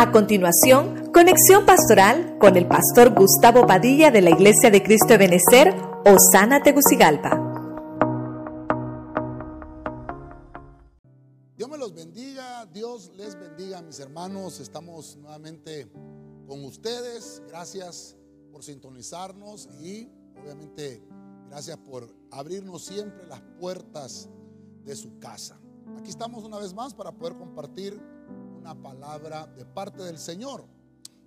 A continuación, conexión pastoral con el pastor Gustavo Padilla de la Iglesia de Cristo de Benecer, Osana Tegucigalpa. Dios me los bendiga, Dios les bendiga, mis hermanos. Estamos nuevamente con ustedes. Gracias por sintonizarnos y obviamente gracias por abrirnos siempre las puertas de su casa. Aquí estamos una vez más para poder compartir una palabra de parte del Señor.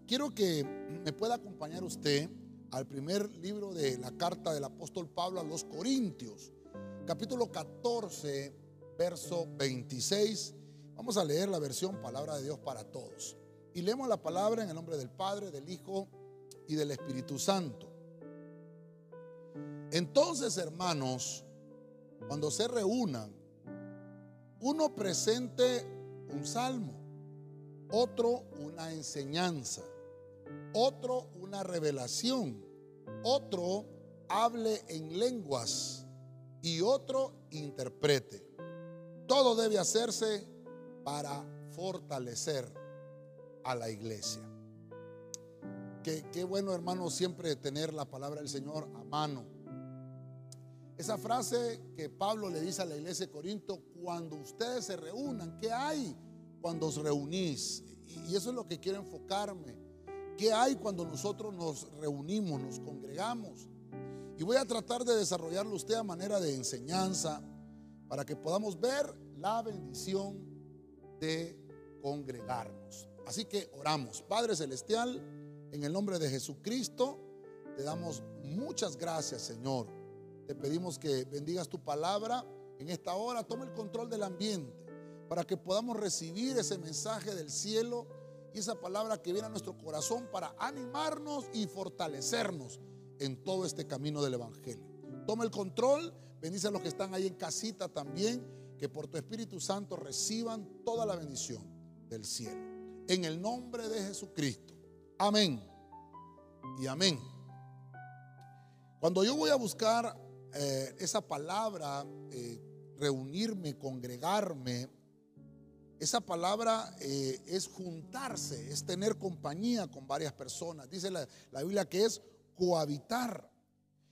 Quiero que me pueda acompañar usted al primer libro de la carta del apóstol Pablo a los Corintios, capítulo 14, verso 26. Vamos a leer la versión Palabra de Dios para todos. Y leemos la palabra en el nombre del Padre, del Hijo y del Espíritu Santo. Entonces, hermanos, cuando se reúnan, uno presente un salmo otro una enseñanza, otro una revelación, otro hable en lenguas y otro interprete. Todo debe hacerse para fortalecer a la iglesia. Qué, qué bueno hermano siempre tener la palabra del Señor a mano. Esa frase que Pablo le dice a la iglesia de Corinto, cuando ustedes se reúnan, ¿qué hay? cuando os reunís. Y eso es lo que quiero enfocarme. ¿Qué hay cuando nosotros nos reunimos, nos congregamos? Y voy a tratar de desarrollarlo usted a manera de enseñanza para que podamos ver la bendición de congregarnos. Así que oramos. Padre Celestial, en el nombre de Jesucristo, te damos muchas gracias, Señor. Te pedimos que bendigas tu palabra en esta hora. Toma el control del ambiente para que podamos recibir ese mensaje del cielo y esa palabra que viene a nuestro corazón para animarnos y fortalecernos en todo este camino del Evangelio. Toma el control, bendice a los que están ahí en casita también, que por tu Espíritu Santo reciban toda la bendición del cielo. En el nombre de Jesucristo. Amén. Y amén. Cuando yo voy a buscar eh, esa palabra, eh, reunirme, congregarme, esa palabra eh, es juntarse, es tener compañía con varias personas. Dice la, Biblia que es cohabitar.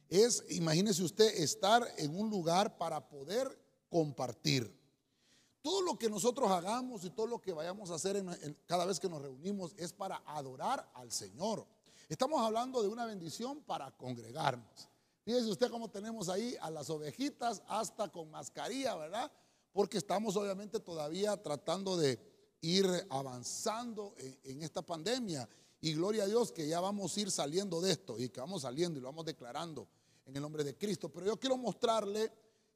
Es, imagínese usted, estar en un lugar para poder compartir. Todo lo que nosotros hagamos y todo lo que vayamos a hacer cada vez que nos reunimos es para adorar al Señor. Estamos hablando de una bendición para congregarnos. Fíjese usted cómo tenemos ahí a las ovejitas hasta con mascarilla, ¿verdad? Porque estamos obviamente todavía tratando de ir avanzando en, esta pandemia. Y gloria a Dios que ya vamos a ir saliendo de esto y que vamos saliendo y lo vamos declarando en el nombre de Cristo. Pero yo quiero mostrarle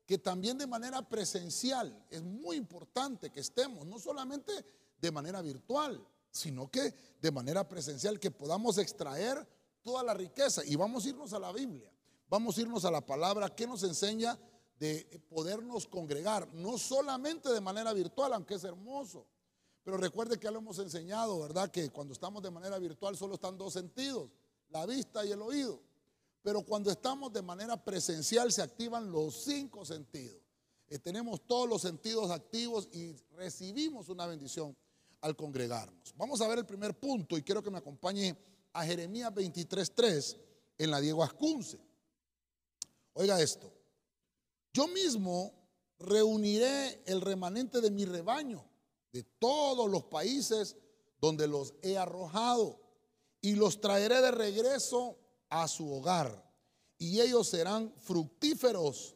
que también de manera presencial es muy importante que estemos, no solamente de manera virtual, sino que de manera presencial, que podamos extraer toda la riqueza. Y vamos a irnos a la Biblia, vamos a irnos a la palabra que nos enseña de podernos congregar, no solamente de manera virtual, aunque es hermoso. Pero recuerde que ya lo hemos enseñado, ¿verdad? Que cuando estamos de manera virtual solo están dos sentidos, la vista y el oído. Pero cuando estamos de manera presencial se activan los cinco sentidos. Eh, tenemos todos los sentidos activos y recibimos una bendición al congregarnos. Vamos a ver el primer punto y quiero que me acompañe a Jeremías 23.3 en la Diego Ascunce. Oiga esto. Yo mismo reuniré el remanente de mi rebaño de todos los países donde los he arrojado y los traeré de regreso a su hogar y ellos serán fructíferos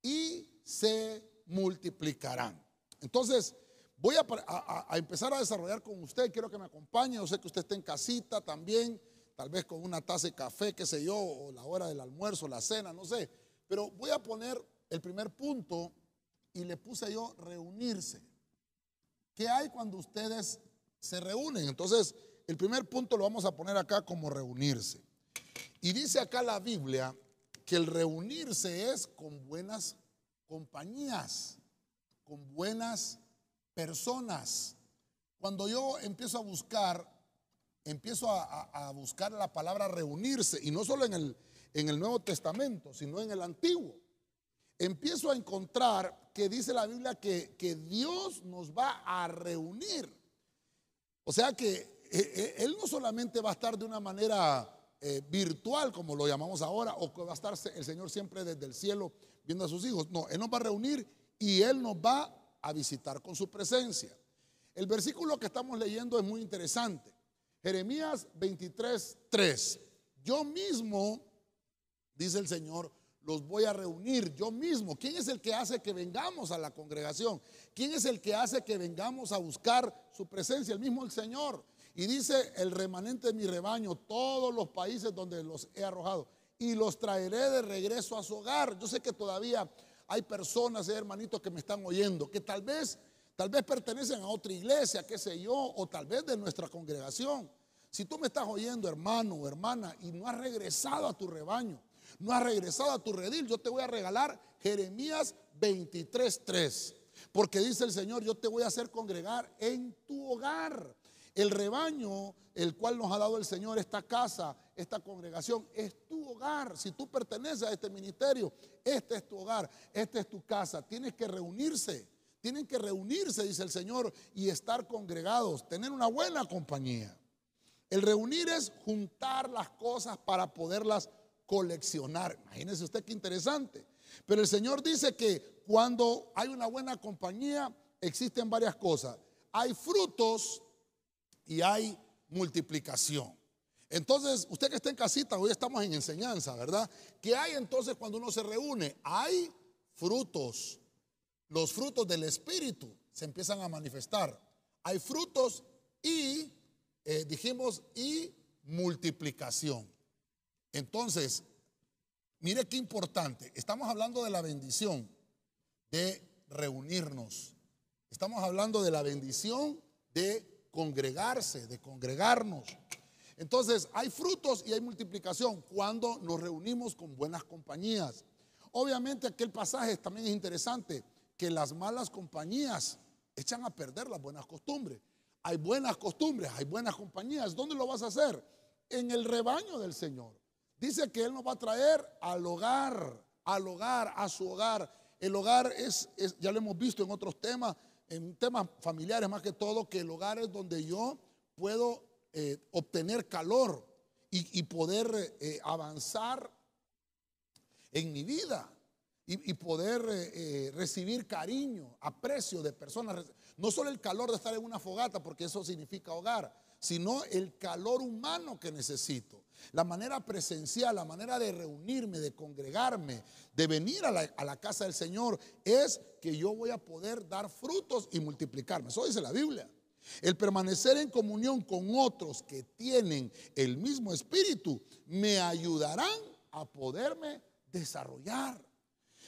y se multiplicarán. Entonces, voy a, empezar a desarrollar con usted, quiero que me acompañe, yo sé que usted está en casita también, tal vez con una taza de café, qué sé yo, o la hora del almuerzo, la cena, no sé, pero voy a poner el primer punto y le puse yo reunirse. ¿Qué hay cuando ustedes se reúnen? Entonces, el primer punto lo vamos a poner acá como reunirse. Y dice acá la Biblia que el reunirse es con buenas compañías, con buenas personas. Cuando yo empiezo a buscar, empiezo a, buscar la palabra reunirse, y no solo en el, en el Nuevo Testamento, sino en el Antiguo empiezo a encontrar que dice la Biblia que, Dios nos va a reunir. O sea que eh, Él no solamente va a estar de una manera virtual, como lo llamamos ahora, o que va a estar el Señor siempre desde el cielo viendo a sus hijos. No, Él nos va a reunir y Él nos va a visitar con su presencia. El versículo que estamos leyendo es muy interesante. Jeremías 23, 3. Yo mismo, dice el Señor, los voy a reunir yo mismo. ¿Quién es el que hace que vengamos a la congregación? ¿Quién es el que hace que vengamos a buscar su presencia? El mismo el Señor. Y dice el remanente de mi rebaño, todos los países donde los he arrojado, y los traeré de regreso a su hogar. Yo sé que todavía hay personas, eh, hermanitos, que me están oyendo, que tal vez, tal vez pertenecen a otra iglesia, qué sé yo, o tal vez de nuestra congregación. Si tú me estás oyendo, hermano o hermana, y no has regresado a tu rebaño, no has regresado a tu redil, yo te voy a regalar Jeremías 23:3. Porque dice el Señor, yo te voy a hacer congregar en tu hogar. El rebaño, el cual nos ha dado el Señor, esta casa, esta congregación, es tu hogar. Si tú perteneces a este ministerio, este es tu hogar, esta es tu casa. Tienes que reunirse, tienen que reunirse, dice el Señor, y estar congregados, tener una buena compañía. El reunir es juntar las cosas para poderlas coleccionar. Imagínese usted qué interesante. Pero el Señor dice que cuando hay una buena compañía, existen varias cosas. Hay frutos y hay multiplicación. Entonces, usted que está en casita, hoy estamos en enseñanza, ¿verdad? ¿Qué hay entonces cuando uno se reúne? Hay frutos. Los frutos del Espíritu se empiezan a manifestar. Hay frutos y, eh, dijimos, y multiplicación. Entonces, mire qué importante. Estamos hablando de la bendición de reunirnos. Estamos hablando de la bendición de congregarse, de congregarnos. Entonces, hay frutos y hay multiplicación cuando nos reunimos con buenas compañías. Obviamente aquel pasaje también es interesante, que las malas compañías echan a perder las buenas costumbres. Hay buenas costumbres, hay buenas compañías. ¿Dónde lo vas a hacer? En el rebaño del Señor. Dice que Él nos va a traer al hogar, al hogar, a su hogar. El hogar es, ya lo hemos visto en otros temas, en temas familiares más que todo, que el hogar es donde yo puedo eh, obtener calor y, poder eh, avanzar en mi vida y, poder eh, recibir cariño, aprecio de personas. No solo el calor de estar en una fogata, porque eso significa hogar, sino el calor humano que necesito. La manera presencial, la manera de reunirme, de congregarme, de venir a la, casa del Señor, es que yo voy a poder dar frutos y multiplicarme. Eso dice la Biblia. El permanecer en comunión con otros que tienen el mismo espíritu me ayudarán a poderme desarrollar.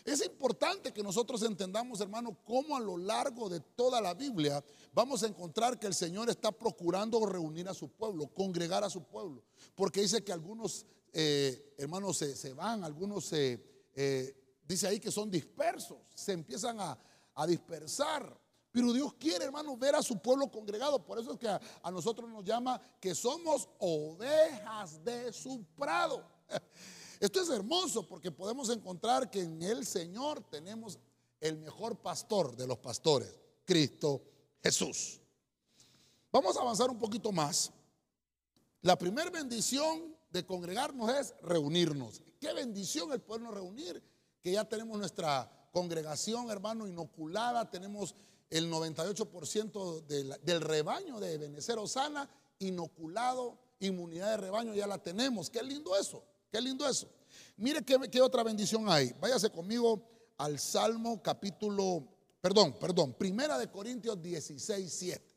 Es importante que nosotros entendamos, hermano, cómo a lo largo de toda la Biblia vamos a encontrar que el Señor está procurando reunir a su pueblo, congregar a su pueblo. Porque dice que algunos eh, hermanos se, van, algunos se, eh, dice ahí que son dispersos, se empiezan a, dispersar. Pero Dios quiere, hermano, ver a su pueblo congregado. Por eso es que a, a nosotros nos llama que somos ovejas de su prado. Esto es hermoso porque podemos encontrar que en el Señor tenemos el mejor pastor de los pastores, Cristo Jesús. Vamos a avanzar un poquito más. La primera bendición de congregarnos es reunirnos. Qué bendición el podernos reunir, que ya tenemos nuestra congregación, hermano, inoculada, tenemos el 98% del, del, rebaño de Benecer Osana inoculado, inmunidad de rebaño ya la tenemos. Qué lindo eso. Qué lindo eso. Mire qué, otra bendición hay. Váyase conmigo al Salmo capítulo, perdón, perdón, Primera de Corintios 16, 7.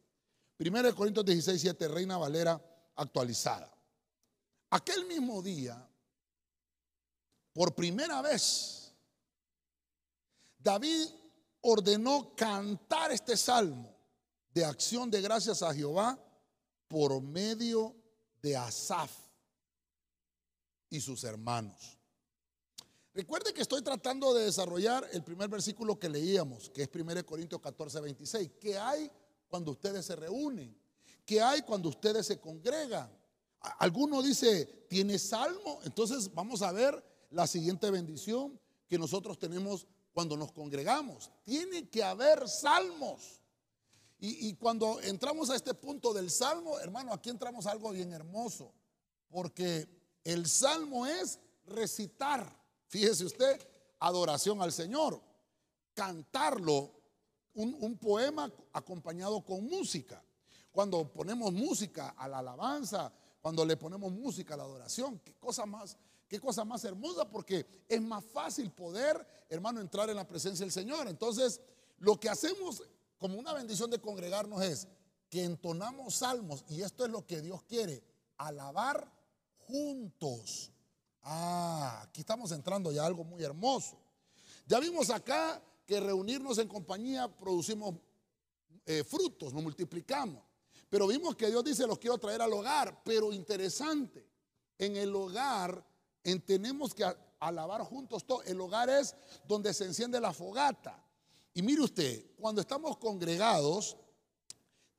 Primera de Corintios 16, 7, Reina Valera actualizada. Aquel mismo día, por primera vez, David ordenó cantar este salmo de acción de gracias a Jehová por medio de Asaf y sus hermanos. Recuerde que estoy tratando de desarrollar el primer versículo que leíamos, que es 1 Corintios 14, 26. ¿Qué hay cuando ustedes se reúnen? ¿Qué hay cuando ustedes se congregan? Alguno dice, ¿tiene salmo? Entonces vamos a ver la siguiente bendición que nosotros tenemos cuando nos congregamos. Tiene que haber salmos. Y, y cuando entramos a este punto del salmo, hermano, aquí entramos a algo bien hermoso, porque el salmo es recitar, fíjese usted, adoración al Señor, cantarlo, un, un poema acompañado con música. Cuando ponemos música a la alabanza, cuando le ponemos música a la adoración, qué cosa más, qué cosa más hermosa, porque es más fácil poder, hermano, entrar en la presencia del Señor. Entonces, lo que hacemos como una bendición de congregarnos es que entonamos salmos, y esto es lo que Dios quiere, alabar juntos. Ah, aquí estamos entrando ya a algo muy hermoso. Ya vimos acá que reunirnos en compañía producimos eh, frutos, nos multiplicamos. Pero vimos que Dios dice, los quiero traer al hogar. Pero interesante, en el hogar en, tenemos que alabar juntos todo. El hogar es donde se enciende la fogata. Y mire usted, cuando estamos congregados,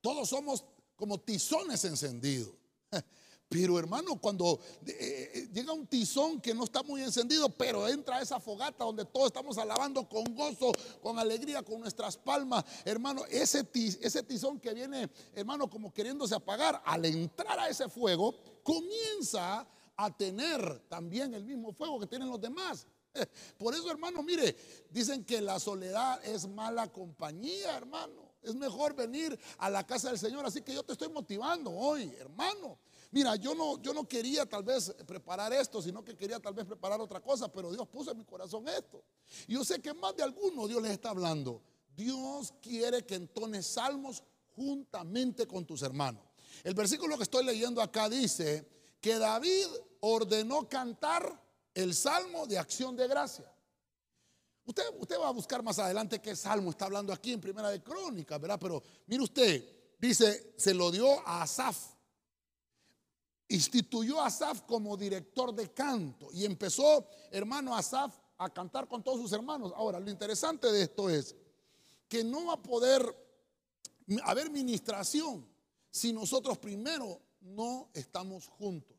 todos somos como tizones encendidos. Pero hermano, cuando eh, eh, llega un tizón que no está muy encendido, pero entra a esa fogata donde todos estamos alabando con gozo, con alegría, con nuestras palmas, hermano, ese, ese tizón que viene, hermano, como queriéndose apagar, al entrar a ese fuego, comienza a tener también el mismo fuego que tienen los demás. Por eso, hermano, mire, dicen que la soledad es mala compañía, hermano. Es mejor venir a la casa del Señor. Así que yo te estoy motivando hoy, hermano. Mira, yo no, yo no quería tal vez preparar esto, sino que quería tal vez preparar otra cosa, pero Dios puso en mi corazón esto. Y yo sé que más de alguno Dios les está hablando. Dios quiere que entones salmos juntamente con tus hermanos. El versículo que estoy leyendo acá dice que David ordenó cantar el salmo de acción de gracia. Usted, usted va a buscar más adelante qué salmo está hablando aquí en Primera de Crónicas, ¿verdad? Pero mire usted, dice, se lo dio a Asaf instituyó a Asaf como director de canto y empezó, hermano Asaf, a cantar con todos sus hermanos. Ahora, lo interesante de esto es que no va a poder haber ministración si nosotros primero no estamos juntos.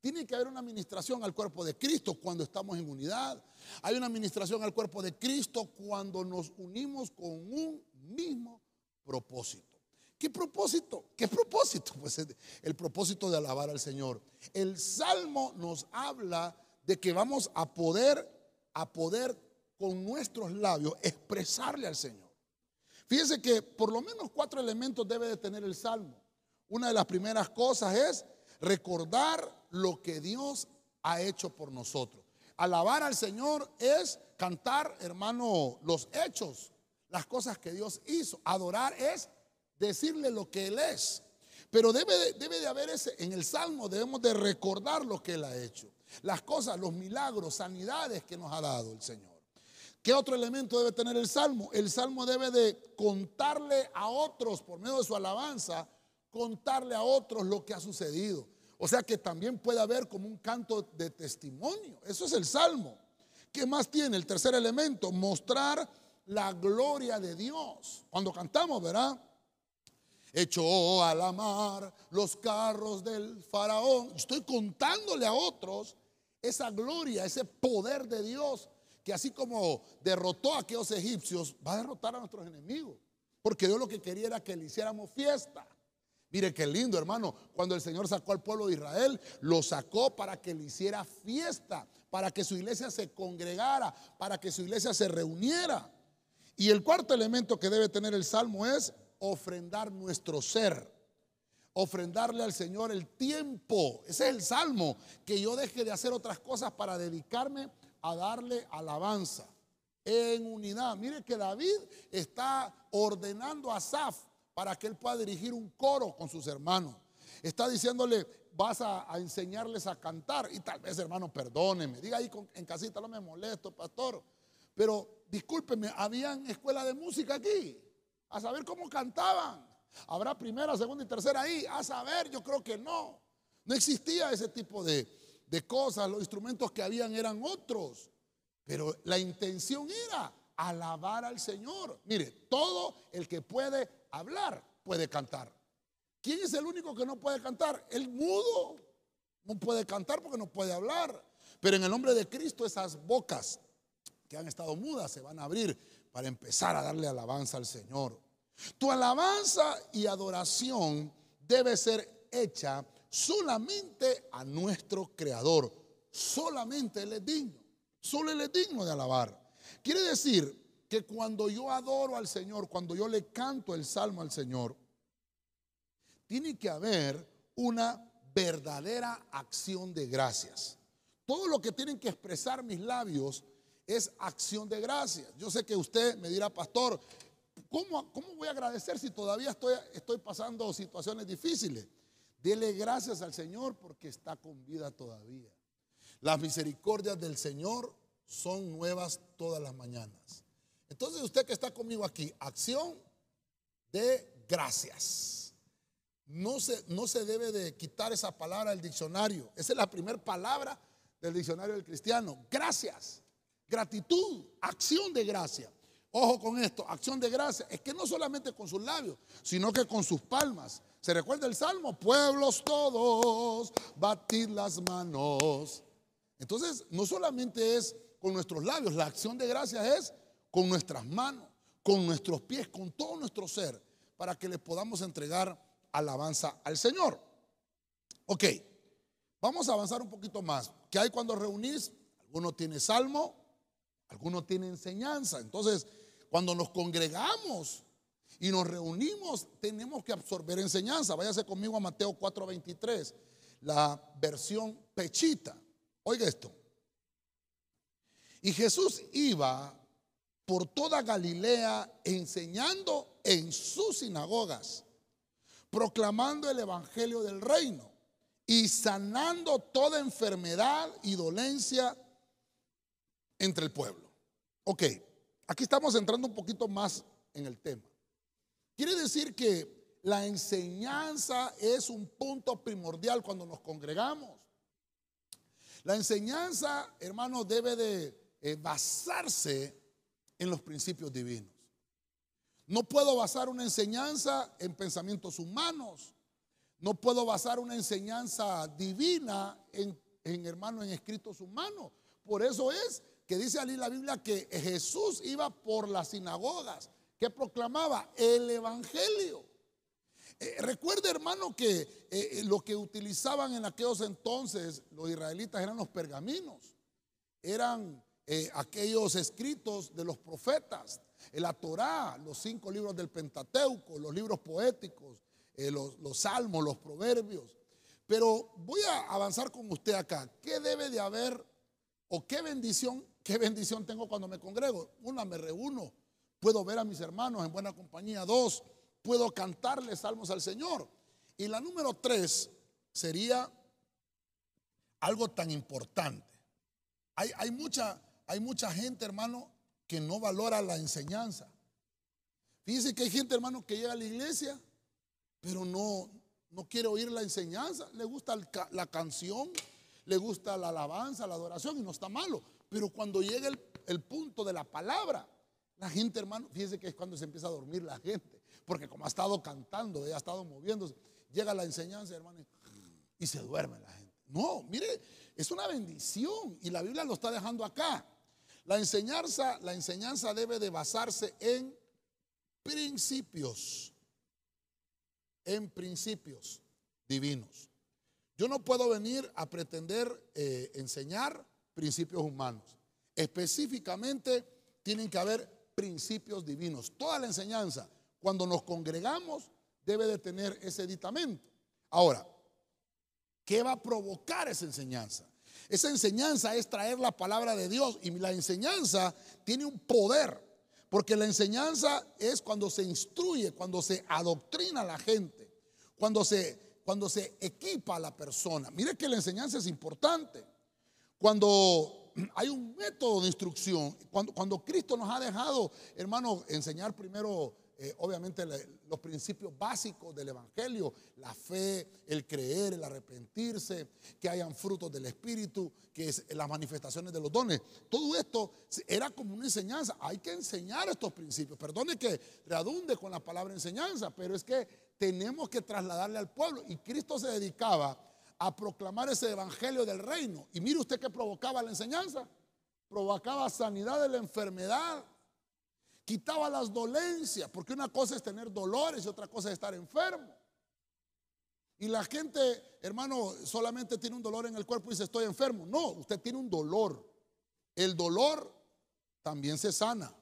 Tiene que haber una administración al cuerpo de Cristo cuando estamos en unidad. Hay una administración al cuerpo de Cristo cuando nos unimos con un mismo propósito. ¿Qué propósito? ¿Qué propósito? Pues el propósito de alabar al Señor. El Salmo nos habla de que vamos a poder, a poder con nuestros labios expresarle al Señor. Fíjense que por lo menos cuatro elementos debe de tener el Salmo. Una de las primeras cosas es recordar lo que Dios ha hecho por nosotros. Alabar al Señor es cantar, hermano, los hechos, las cosas que Dios hizo. Adorar es decirle lo que Él es. Pero debe de, debe de haber ese, en el Salmo debemos de recordar lo que Él ha hecho. Las cosas, los milagros, sanidades que nos ha dado el Señor. ¿Qué otro elemento debe tener el Salmo? El Salmo debe de contarle a otros, por medio de su alabanza, contarle a otros lo que ha sucedido. O sea que también puede haber como un canto de testimonio. Eso es el Salmo. ¿Qué más tiene? El tercer elemento, mostrar la gloria de Dios. Cuando cantamos, ¿verdad? Echó a la mar los carros del faraón. Estoy contándole a otros esa gloria, ese poder de Dios, que así como derrotó a aquellos egipcios, va a derrotar a nuestros enemigos. Porque Dios lo que quería era que le hiciéramos fiesta. Mire qué lindo, hermano. Cuando el Señor sacó al pueblo de Israel, lo sacó para que le hiciera fiesta, para que su iglesia se congregara, para que su iglesia se reuniera. Y el cuarto elemento que debe tener el salmo es ofrendar nuestro ser, ofrendarle al Señor el tiempo. Ese es el salmo, que yo deje de hacer otras cosas para dedicarme a darle alabanza en unidad. Mire que David está ordenando a Saf para que él pueda dirigir un coro con sus hermanos. Está diciéndole, vas a, enseñarles a cantar. Y tal vez, hermano, perdóneme. Diga ahí en casita, no me molesto, pastor. Pero discúlpeme, ¿habían escuela de música aquí? A saber cómo cantaban. ¿Habrá primera, segunda y tercera ahí? A saber, yo creo que no. No existía ese tipo de, de cosas, los instrumentos que habían eran otros. Pero la intención era alabar al Señor. Mire, todo el que puede hablar puede cantar. ¿Quién es el único que no puede cantar? El mudo. No puede cantar porque no puede hablar. Pero en el nombre de Cristo esas bocas que han estado mudas se van a abrir para empezar a darle alabanza al Señor. Tu alabanza y adoración debe ser hecha solamente a nuestro Creador. Solamente Él es digno. Solo Él es digno de alabar. Quiere decir que cuando yo adoro al Señor, cuando yo le canto el salmo al Señor, tiene que haber una verdadera acción de gracias. Todo lo que tienen que expresar mis labios es acción de gracias. Yo sé que usted me dirá, pastor, ¿cómo, cómo voy a agradecer si todavía estoy, estoy pasando situaciones difíciles? Dele gracias al Señor porque está con vida todavía. Las misericordias del Señor son nuevas todas las mañanas. Entonces usted que está conmigo aquí, acción de gracias. No se, no se debe de quitar esa palabra del diccionario. Esa es la primera palabra del diccionario del cristiano. Gracias. Gratitud, acción de gracia. Ojo con esto, acción de gracia. Es que no solamente con sus labios, sino que con sus palmas. ¿Se recuerda el salmo? Pueblos todos, batid las manos. Entonces, no solamente es con nuestros labios, la acción de gracia es con nuestras manos, con nuestros pies, con todo nuestro ser, para que le podamos entregar alabanza al Señor. Ok, vamos a avanzar un poquito más. ¿Qué hay cuando reunís? Alguno tiene salmo, alguno tiene enseñanza. Entonces, cuando nos congregamos y nos reunimos, tenemos que absorber enseñanza. Váyase conmigo a Mateo 4:23, la versión pechita. Oiga esto. Y Jesús iba por toda Galilea enseñando en sus sinagogas, proclamando el evangelio del reino y sanando toda enfermedad y dolencia entre el pueblo. Ok, aquí estamos entrando un poquito más en el tema. Quiere decir que la enseñanza es un punto primordial cuando nos congregamos. La enseñanza, hermano, debe de eh, basarse en los principios divinos. No puedo basar una enseñanza en pensamientos humanos. No puedo basar una enseñanza divina en, en hermano, en escritos humanos. Por eso es que dice allí la Biblia que Jesús iba por las sinagogas que proclamaba el Evangelio. Eh, recuerde, hermano, que eh, eh, lo que utilizaban en aquellos entonces los israelitas eran los pergaminos, eran aquellos escritos de los profetas, la Torá, los cinco libros del Pentateuco, los libros poéticos, los, los salmos, los proverbios. Pero voy a avanzar con usted acá. ¿Qué debe de haber o qué bendición, qué bendición tengo cuando me congrego? Una, me reúno puedo ver a mis hermanos en buena compañía. Dos, puedo cantarles salmos al Señor. Y la número tres sería algo tan importante. Hay, hay, mucha, hay mucha gente, hermano, que no valora la enseñanza. Fíjense que hay gente, hermano, que llega a la iglesia, pero no, no quiere oír la enseñanza. Le gusta la canción, le gusta la alabanza, la adoración, y no está malo. Pero cuando llega el, punto de la palabra, la gente, hermano, fíjese que es cuando se empieza a dormir la gente, porque como ha estado cantando, ha estado moviéndose, llega la enseñanza, hermano, y se duerme la gente. No, mire, es una bendición y la Biblia lo está dejando acá. La enseñanza, la enseñanza debe de basarse en principios, en principios divinos. Yo no puedo venir a pretender eh, enseñar principios humanos. Específicamente tienen que haber principios divinos. Toda la enseñanza, cuando nos congregamos, debe de tener ese editamento. Ahora, ¿qué va a provocar esa enseñanza? Esa enseñanza es traer la palabra de Dios y la enseñanza tiene un poder, porque la enseñanza es cuando se instruye, cuando se adoctrina a la gente, cuando se, cuando se equipa a la persona. Mire que la enseñanza es importante. Cuando hay un método de instrucción. Cuando, Cristo nos ha dejado, hermano, enseñar primero, eh, obviamente, los principios básicos del Evangelio, la fe, el creer, el arrepentirse, que hayan frutos del Espíritu, que es las manifestaciones de los dones. Todo esto era como una enseñanza. Hay que enseñar estos principios. Perdone que redunde con la palabra enseñanza, pero es que tenemos que trasladarle al pueblo. Y Cristo se dedicaba a proclamar ese evangelio del reino. Y mire usted que provocaba la enseñanza. Provocaba sanidad de la enfermedad. quitaba las dolencias, porque una cosa es tener dolores y otra cosa es estar enfermo. Y la gente, hermano, solamente tiene un dolor en el cuerpo y dice estoy enfermo. No, usted tiene un dolor. El dolor también se sana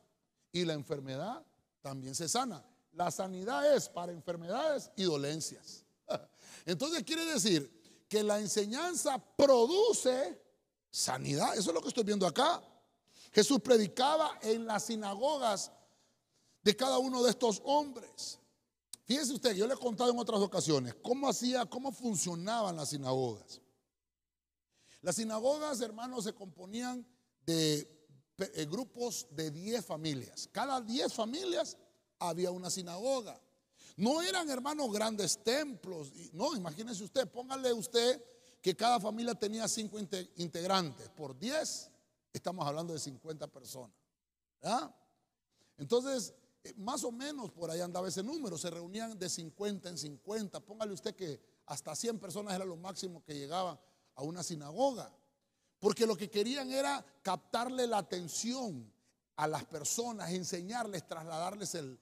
y la enfermedad también se sana. La sanidad es para enfermedades y dolencias. Entonces quiere decir que la enseñanza produce sanidad. Eso es lo que estoy viendo acá. Jesús predicaba en las sinagogas de cada uno de estos hombres. Fíjese usted, yo le he contado en otras ocasiones cómo hacía, cómo funcionaban las sinagogas. Las sinagogas, hermanos, se componían de eh, grupos de 10 familias. Cada 10 familias había una sinagoga. No eran, hermanos, grandes templos. No, imagínese usted, póngale usted que cada familia tenía 5 integrantes. Por 10, estamos hablando de 50 personas. Entonces, eh, más o menos por ahí andaba ese número. Se reunían de 50 en 50. Póngale usted que hasta 100 personas era lo máximo que llegaba a una sinagoga. Porque lo que querían era captarle la atención a las personas, enseñarles, trasladarles el,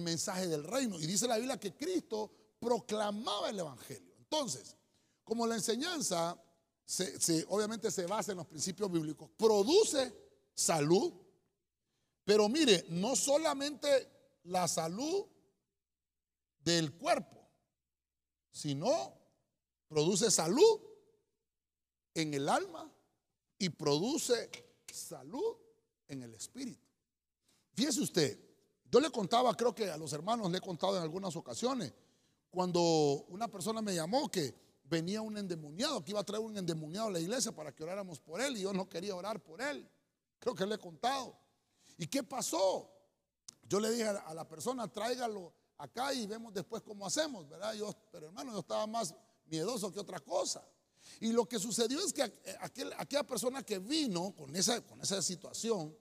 mensaje del reino. Y dice la Biblia que Cristo proclamaba el Evangelio. Entonces, como la enseñanza obviamente se basa en los principios bíblicos, produce salud, pero mire, no solamente la salud del cuerpo, sino produce salud en el alma y produce salud en el espíritu. Fíjese usted, yo le contaba, creo que a los hermanos le he contado en algunas ocasiones, cuando una persona me llamó que venía un endemoniado, que iba a traer un endemoniado a la iglesia para que oráramos por él y yo no quería orar por él. Creo que le he contado. ¿Y qué pasó? Yo le dije a la persona, tráigalo acá y vemos después cómo hacemos, ¿verdad? Yo, pero hermano, yo estaba más miedoso que otra cosa. Y lo que sucedió es que aquel, aquella persona que vino con esa, con esa situación,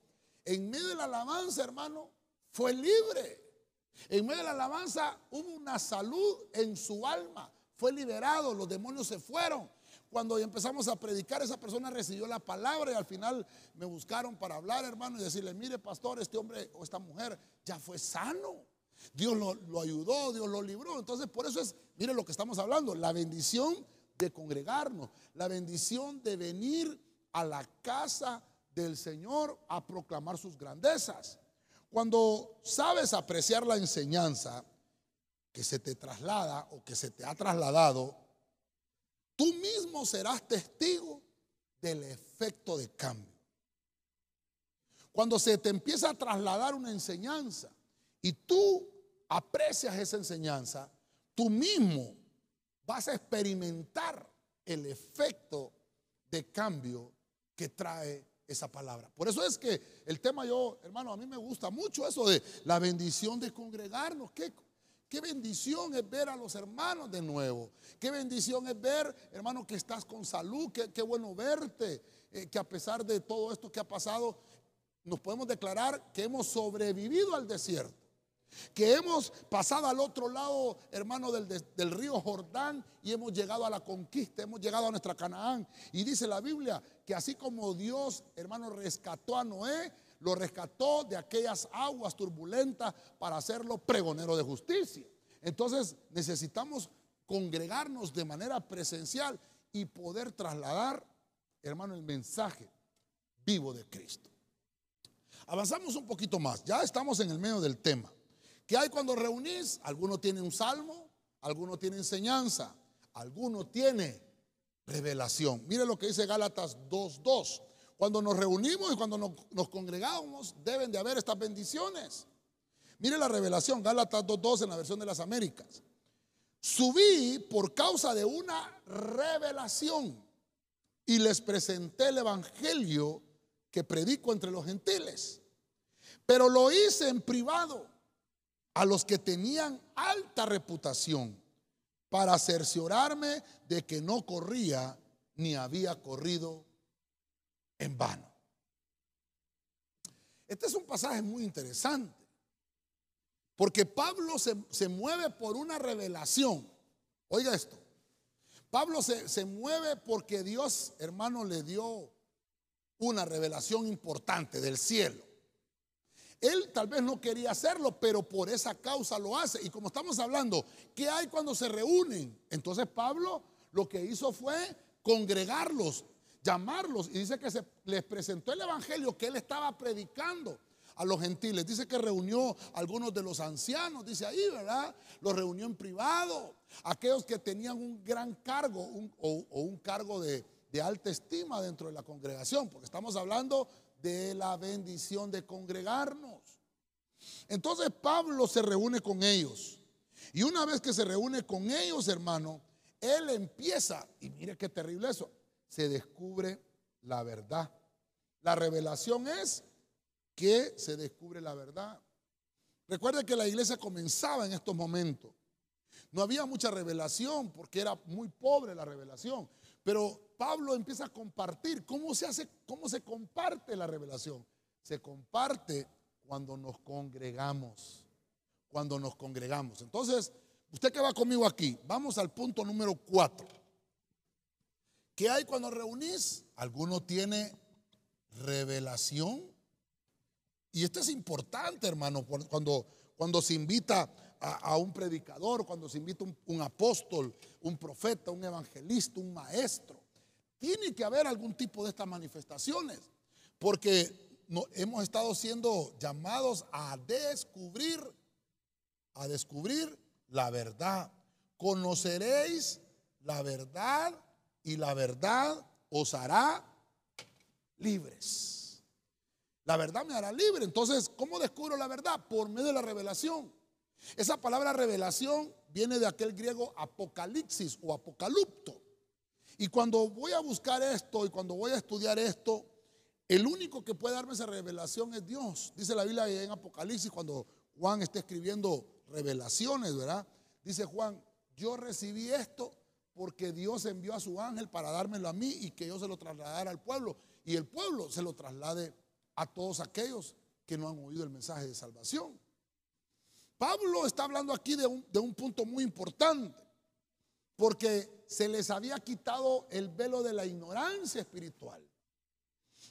en medio de la alabanza, hermano, fue libre. En medio de la alabanza hubo una salud en su alma, fue liberado, los demonios se fueron. Cuando empezamos a predicar, esa persona recibió la palabra y al final me buscaron para hablar, hermano, y decirle, mire, pastor, este hombre o esta mujer ya fue sano. Dios lo, lo ayudó, Dios lo libró. Entonces, por eso es, mire lo que estamos hablando, la bendición de congregarnos, la bendición de venir a la casa del Señor a proclamar sus grandezas. Cuando sabes apreciar la enseñanza que se te traslada o que se te ha trasladado, tú mismo serás testigo del efecto de cambio. Cuando se te empieza a trasladar una enseñanza y tú aprecias esa enseñanza, tú mismo vas a experimentar el efecto de cambio que trae esa palabra. Por eso es que el tema yo, hermano, a mí me gusta mucho eso de la bendición de congregarnos. ¿Qué, qué bendición es ver a los hermanos de nuevo. Qué bendición es ver, hermano, que estás con salud. Qué, qué bueno verte. Eh, que a pesar de todo esto que ha pasado, nos podemos declarar que hemos sobrevivido al desierto que hemos pasado al otro lado, hermano, del, río Jordán y hemos llegado a la conquista, hemos llegado a nuestra Canaán. Y dice la Biblia que así como Dios, hermano, rescató a Noé, lo rescató de aquellas aguas turbulentas para hacerlo pregonero de justicia. Entonces necesitamos congregarnos de manera presencial y poder trasladar, hermano, el mensaje vivo de Cristo. Avanzamos un poquito más, ya estamos en el medio del tema. ¿Qué hay cuando reunís? Alguno tiene un salmo, alguno tiene enseñanza, alguno tiene revelación. Mire lo que dice Gálatas 2.2. Cuando nos reunimos y cuando nos, congregamos, deben de haber estas bendiciones. Mire la revelación, Gálatas 2.2 en la versión de las Américas. Subí por causa de una revelación y les presenté el Evangelio que predico entre los gentiles. Pero lo hice en privado a los que tenían alta reputación para cerciorarme de que no corría ni había corrido en vano. Este es un pasaje muy interesante, porque Pablo se, mueve por una revelación. Oiga esto, Pablo se, se mueve porque Dios, hermano, le dio una revelación importante del cielo. Él tal vez no quería hacerlo, pero por esa causa lo hace. Y como estamos hablando, ¿qué hay cuando se reúnen? Entonces Pablo lo que hizo fue congregarlos, llamarlos. Y dice que se les presentó el evangelio que él estaba predicando a los gentiles. Dice que reunió a algunos de los ancianos, dice ahí, ¿verdad? Los reunió en privado. Aquellos que tenían un gran cargo o, un cargo de, de alta estima dentro de la congregación, porque estamos hablando de la bendición de congregarnos. Entonces Pablo se reúne con ellos. Y una vez que se reúne con ellos, hermano, él empieza, y mire qué terrible eso, se descubre la verdad. La revelación es que se descubre la verdad. Recuerde que la iglesia comenzaba en estos momentos. No había mucha revelación porque era muy pobre la revelación. Pero Pablo empieza a compartir. ¿Cómo se hace? ¿Cómo se comparte la revelación? Se comparte cuando nos congregamos. Cuando nos congregamos. Entonces, usted que va conmigo aquí, vamos al punto número cuatro. ¿Qué hay cuando reunís? Alguno tiene revelación y esto es importante, hermano, cuando, cuando se invita a, un predicador, cuando se invita un, un apóstol, un profeta, un evangelista, un maestro. Tiene que haber algún tipo de estas manifestaciones, porque no, hemos estado siendo llamados a descubrir, a descubrir la verdad. Conoceréis la verdad y la verdad os hará libres. La verdad me hará libre. Entonces, ¿cómo descubro la verdad? Por medio de la revelación. Esa palabra revelación viene de aquel griego apocalipsis o apocalipto. Y cuando voy a buscar esto y cuando voy a estudiar esto, el único que puede darme esa revelación es Dios. Dice la Biblia en Apocalipsis cuando Juan está escribiendo revelaciones, ¿verdad? Dice Juan, yo recibí esto porque Dios envió a su ángel para dármelo a mí y que yo se lo trasladara al pueblo. Y el pueblo se lo traslade a todos aquellos que no han oído el mensaje de salvación. Pablo está hablando aquí de un, de un punto muy importante, porque se les había quitado el velo de la ignorancia espiritual.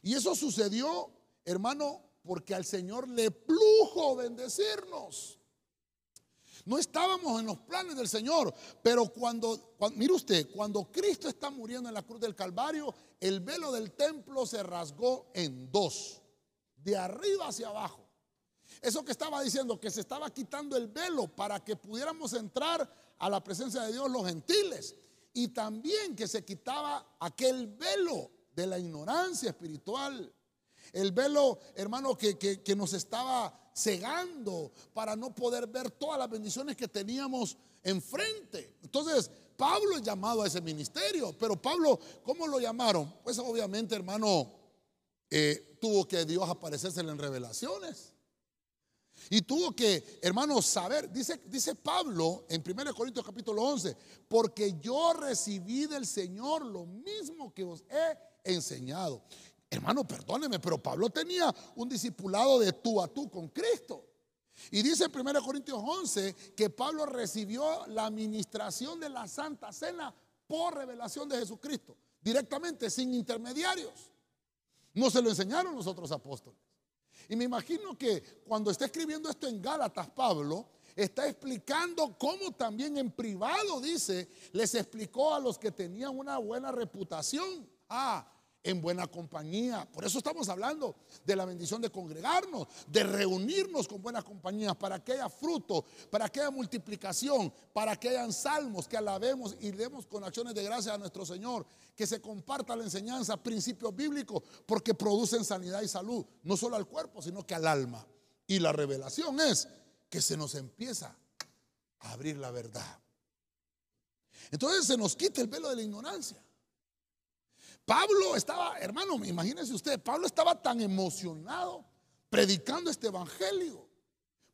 Y eso sucedió, hermano, porque al Señor le plujo bendecirnos. No estábamos en los planes del Señor, pero cuando, cuando, mire usted, cuando Cristo está muriendo en la cruz del Calvario, el velo del templo se rasgó en dos de arriba hacia abajo. Eso que estaba diciendo, que se estaba quitando el velo para que pudiéramos entrar a la presencia de Dios los gentiles. Y también que se quitaba aquel velo de la ignorancia espiritual. El velo, hermano, que, que, nos estaba cegando para no poder ver todas las bendiciones que teníamos enfrente. Entonces, Pablo es llamado a ese ministerio. Pero Pablo, ¿cómo lo llamaron? Pues obviamente, hermano, eh, tuvo que Dios aparecerse en revelaciones. Y tuvo que, hermanos, saber, dice, dice Pablo en 1 Corintios capítulo 11, porque yo recibí del Señor lo mismo que os he enseñado. Hermano, perdóneme, pero Pablo tenía un discipulado de tú a tú con Cristo. Y dice en 1 Corintios 11 que Pablo recibió la administración de la Santa Cena por revelación de Jesucristo, directamente, sin intermediarios. No se lo enseñaron los otros apóstoles. Y me imagino que cuando está escribiendo esto en Gálatas, Pablo está explicando cómo también en privado, dice, les explicó a los que tenían una buena reputación. Ah, en buena compañía. Por eso estamos hablando de la bendición de congregarnos, de reunirnos con buenas compañías para que haya fruto, para que haya multiplicación, para que hayan salmos, que alabemos y demos con acciones de gracia a nuestro Señor, que se comparta la enseñanza, principios bíblicos, porque producen sanidad y salud, no solo al cuerpo, sino que al alma. Y la revelación es que se nos empieza a abrir la verdad. Entonces se nos quita el velo de la ignorancia. Pablo estaba, hermano, imagínense usted, Pablo estaba tan emocionado predicando este evangelio,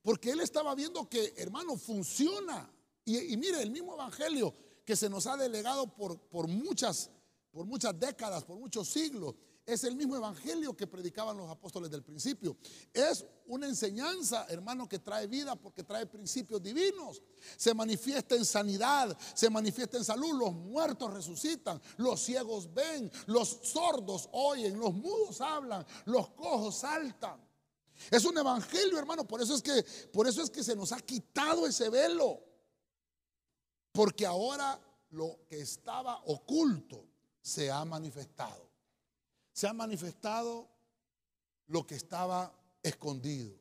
porque él estaba viendo que, hermano, funciona. Y, mire, el mismo evangelio que se nos ha delegado por, por, muchas, por muchas décadas, por muchos siglos, es el mismo evangelio que predicaban los apóstoles del principio. Es una enseñanza, hermano, que trae vida porque trae principios divinos. Se manifiesta en sanidad, se manifiesta en salud. Los muertos resucitan, los ciegos ven, los sordos oyen, los mudos hablan, los cojos saltan. Es un evangelio, hermano, por eso es que por eso es que se nos ha quitado ese velo. Porque ahora lo que estaba oculto se ha manifestado. Se ha manifestado lo que estaba escondido.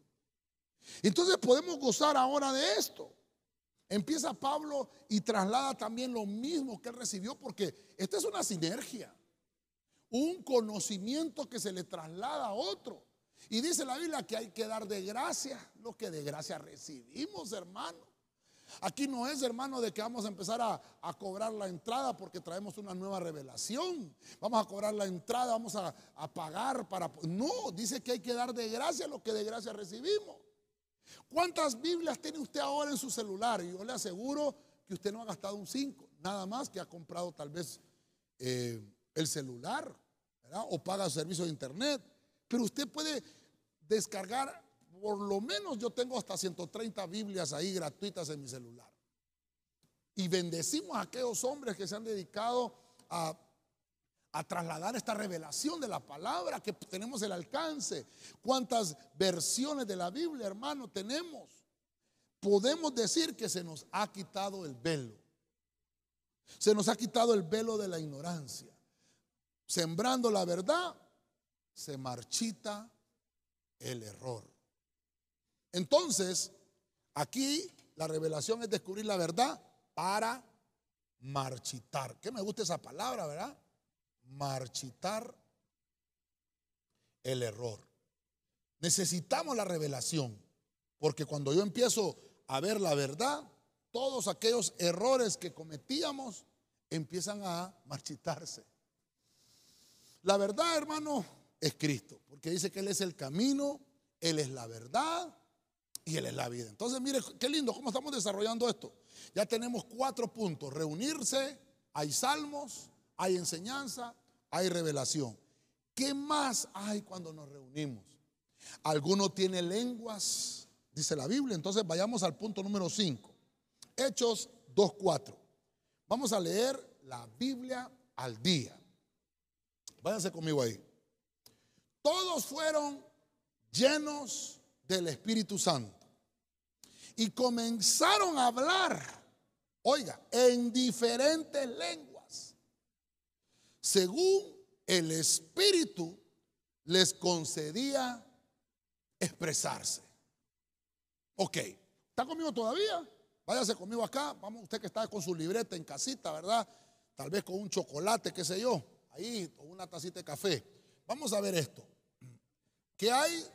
Entonces podemos gozar ahora de esto. Empieza Pablo y traslada también lo mismo que él recibió, porque esta es una sinergia, un conocimiento que se le traslada a otro. Y dice la Biblia que hay que dar de gracia lo que de gracia recibimos, hermano. Aquí no es, hermano, de que vamos a empezar a, cobrar la entrada porque traemos una nueva revelación. Vamos a cobrar la entrada, vamos a, pagar para... No, dice que hay que dar de gracia lo que de gracia recibimos. ¿Cuántas Biblias tiene usted ahora en su celular? Yo le aseguro que usted no ha gastado un 5, nada más que ha comprado tal vez eh, el celular, O paga el servicio de internet. Pero usted puede descargar, por lo menos yo tengo hasta 130 Biblias ahí gratuitas en mi celular. Y bendecimos a aquellos hombres que se han dedicado a trasladar esta revelación de la palabra que tenemos el alcance. ¿Cuántas versiones de la Biblia, hermano, tenemos? Podemos decir que se nos ha quitado el velo. Se nos ha quitado el velo de la ignorancia. Sembrando la verdad, se marchita el error. Entonces, aquí la revelación es descubrir la verdad para marchitar. Que me gusta esa palabra, ¿verdad? marchitar el error. Necesitamos la revelación, porque cuando yo empiezo a ver la verdad, todos aquellos errores que cometíamos empiezan a marchitarse. La verdad, hermano, es Cristo, porque dice que Él es el camino, Él es la verdad y Él es la vida. Entonces, mire, qué lindo cómo estamos desarrollando esto. Ya tenemos cuatro puntos. Reunirse, hay salmos, hay enseñanza, hay revelación. ¿Qué más hay cuando nos reunimos? Alguno tiene lenguas, dice la Biblia. Entonces vayamos al punto número 5. Hechos 2.4. Vamos a leer la Biblia al día. Váyanse conmigo ahí. Todos fueron llenos del Espíritu Santo y comenzaron a hablar, oiga, en diferentes lenguas según el Espíritu les concedía expresarse. Ok, ¿está conmigo todavía? Váyase conmigo acá. Vamos, usted que está con su libreta en casita, ¿verdad? Tal vez con un chocolate, qué sé yo, ahí, o una tacita de café. Vamos a ver esto. ¿Qué hay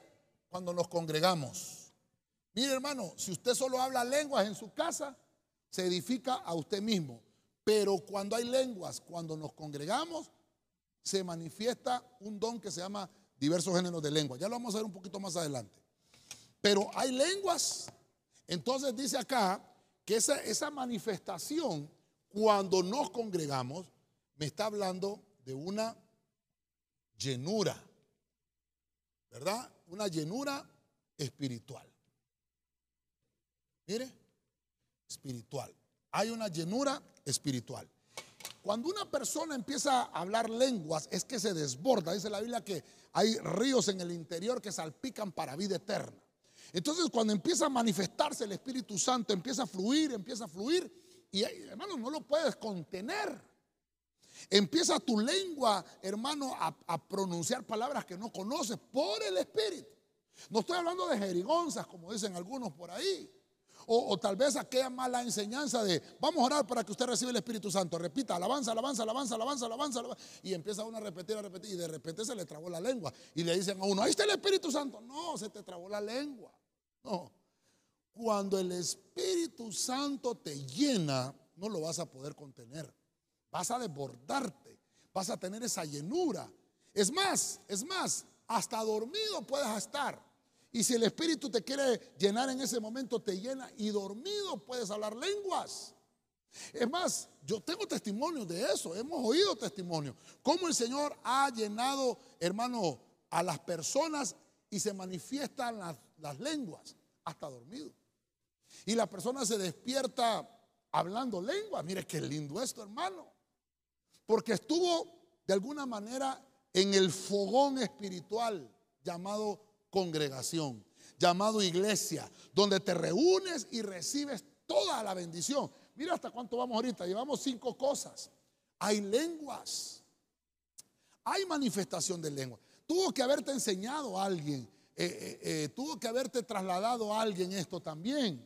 cuando nos congregamos? Mire, hermano, si usted solo habla lenguas en su casa, se edifica a usted mismo. Pero cuando hay lenguas, cuando nos congregamos, se manifiesta un don que se llama diversos géneros de lenguas. Ya lo vamos a ver un poquito más adelante. Pero hay lenguas. Entonces dice acá que esa, esa manifestación, cuando nos congregamos, me está hablando de una llenura. ¿Verdad? Una llenura espiritual. Mire, espiritual. Hay una llenura espiritual. Cuando una persona empieza a hablar lenguas, es que se desborda. Dice la Biblia que hay ríos en el interior que salpican para vida eterna. Entonces, cuando empieza a manifestarse el Espíritu Santo, empieza a fluir, empieza a fluir, y hermano, no lo puedes contener. Empieza tu lengua, hermano, a, a, pronunciar palabras que no conoces por el Espíritu. No estoy hablando de jerigonzas, como dicen algunos por ahí. O, tal vez aquella mala enseñanza de vamos a orar para que usted reciba el Espíritu Santo. Repita, alabanza, alabanza, alabanza, alabanza, alabanza, alabanza. Y empieza uno a repetir, a repetir. Y de repente se le trabó la lengua. Y le dicen a uno, ahí está el Espíritu Santo. No, se te trabó la lengua. No. Cuando el Espíritu Santo te llena, no lo vas a poder contener. Vas a desbordarte. Vas a tener esa llenura. Es más, es más, hasta dormido puedes estar. Y si el Espíritu te quiere llenar en ese momento, te llena y dormido puedes hablar lenguas. Es más, yo tengo testimonio de eso, hemos oído testimonio. Cómo el Señor ha llenado, hermano, a las personas y se manifiestan las, las lenguas, hasta dormido. Y la persona se despierta hablando lenguas. Mire qué lindo esto, hermano. Porque estuvo de alguna manera en el fogón espiritual llamado congregación, llamado iglesia, donde te reúnes y recibes toda la bendición. Mira hasta cuánto vamos ahorita, llevamos cinco cosas. Hay lenguas, hay manifestación de lengua. Tuvo que haberte enseñado a alguien, eh, eh, eh, tuvo que haberte trasladado a alguien esto también.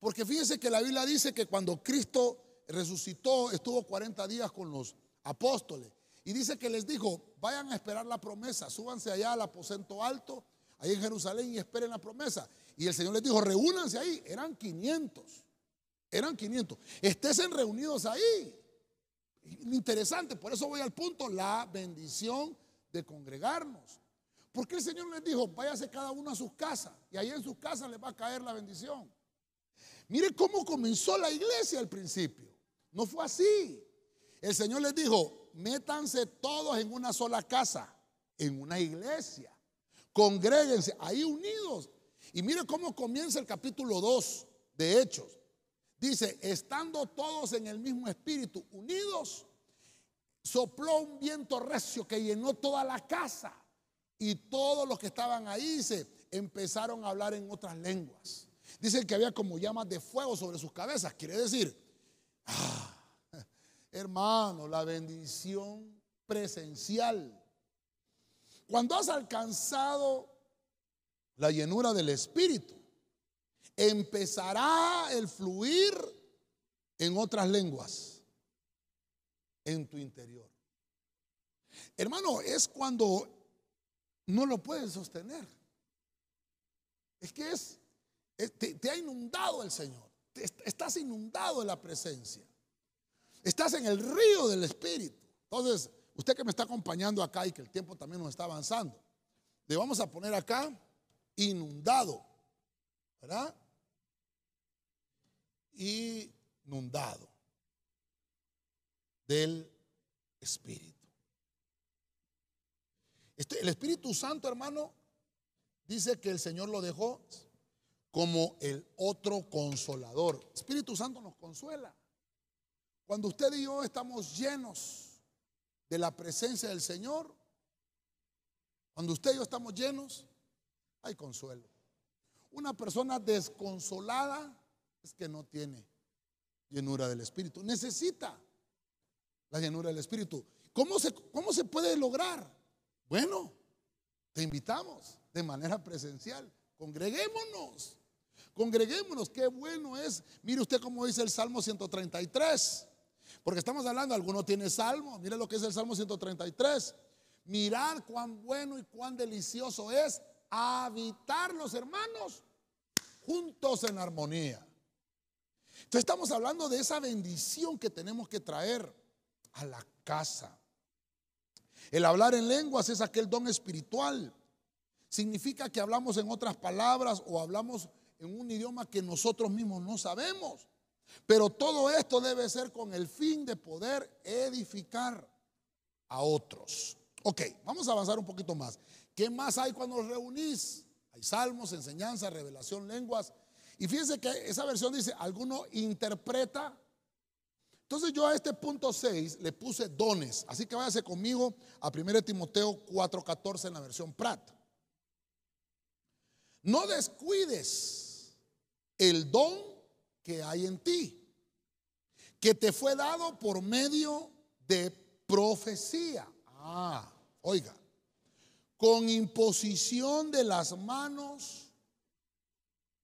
Porque fíjense que la Biblia dice que cuando Cristo resucitó, estuvo 40 días con los apóstoles. Y dice que les dijo, vayan a esperar la promesa, súbanse allá al aposento alto, ahí en Jerusalén y esperen la promesa. Y el Señor les dijo, reúnanse ahí. Eran 500. Eran 500. Estén reunidos ahí. Interesante, por eso voy al punto, la bendición de congregarnos. Porque el Señor les dijo, váyase cada uno a sus casas y ahí en sus casas les va a caer la bendición. Mire cómo comenzó la iglesia al principio. No fue así. El Señor les dijo, métanse todos en una sola casa, en una iglesia. Congréguense ahí unidos. Y mire cómo comienza el capítulo 2 de Hechos. Dice, estando todos en el mismo espíritu, unidos, sopló un viento recio que llenó toda la casa. Y todos los que estaban ahí se empezaron a hablar en otras lenguas. Dicen que había como llamas de fuego sobre sus cabezas. Quiere decir, ah, hermano, la bendición presencial. Cuando has alcanzado la llenura del Espíritu, empezará el fluir en otras lenguas en tu interior. Hermano, es cuando no lo puedes sostener. Es que es, te, ha inundado el Señor. estás inundado en la presencia. Estás en el río del Espíritu. Entonces, usted que me está acompañando acá y que el tiempo también nos está avanzando, le vamos a poner acá inundado. ¿Verdad? Inundado del Espíritu. Este, el Espíritu Santo, hermano, dice que el Señor lo dejó como el otro consolador. Espíritu Santo nos consuela. Cuando usted y yo estamos llenos de la presencia del Señor, cuando usted y yo estamos llenos, hay consuelo. Una persona desconsolada es que no tiene llenura del Espíritu. Necesita la llenura del Espíritu. ¿Cómo se, cómo se puede lograr? Bueno, te invitamos de manera presencial. Congreguémonos. Congreguémonos. Qué bueno es. Mire usted cómo dice el Salmo 133. Porque estamos hablando, alguno tiene salmo. Mire lo que es el Salmo 133. Mirar cuán bueno y cuán delicioso es habitar los hermanos juntos en armonía. Entonces estamos hablando de esa bendición que tenemos que traer a la casa. El hablar en lenguas es aquel don espiritual. Significa que hablamos en otras palabras o hablamos en un idioma que nosotros mismos no sabemos. Pero todo esto debe ser con el fin de poder edificar a otros. Ok, vamos a avanzar un poquito más. ¿Qué más hay cuando nos reunís? Hay salmos, enseñanza, revelación, lenguas. Y fíjense que esa versión dice, alguno interpreta. Entonces yo a este punto 6 le puse dones. Así que váyase conmigo a 1 Timoteo 4:14 en la versión Prat. No descuides el don que hay en ti, que te fue dado por medio de profecía. Ah, oiga, con imposición de las manos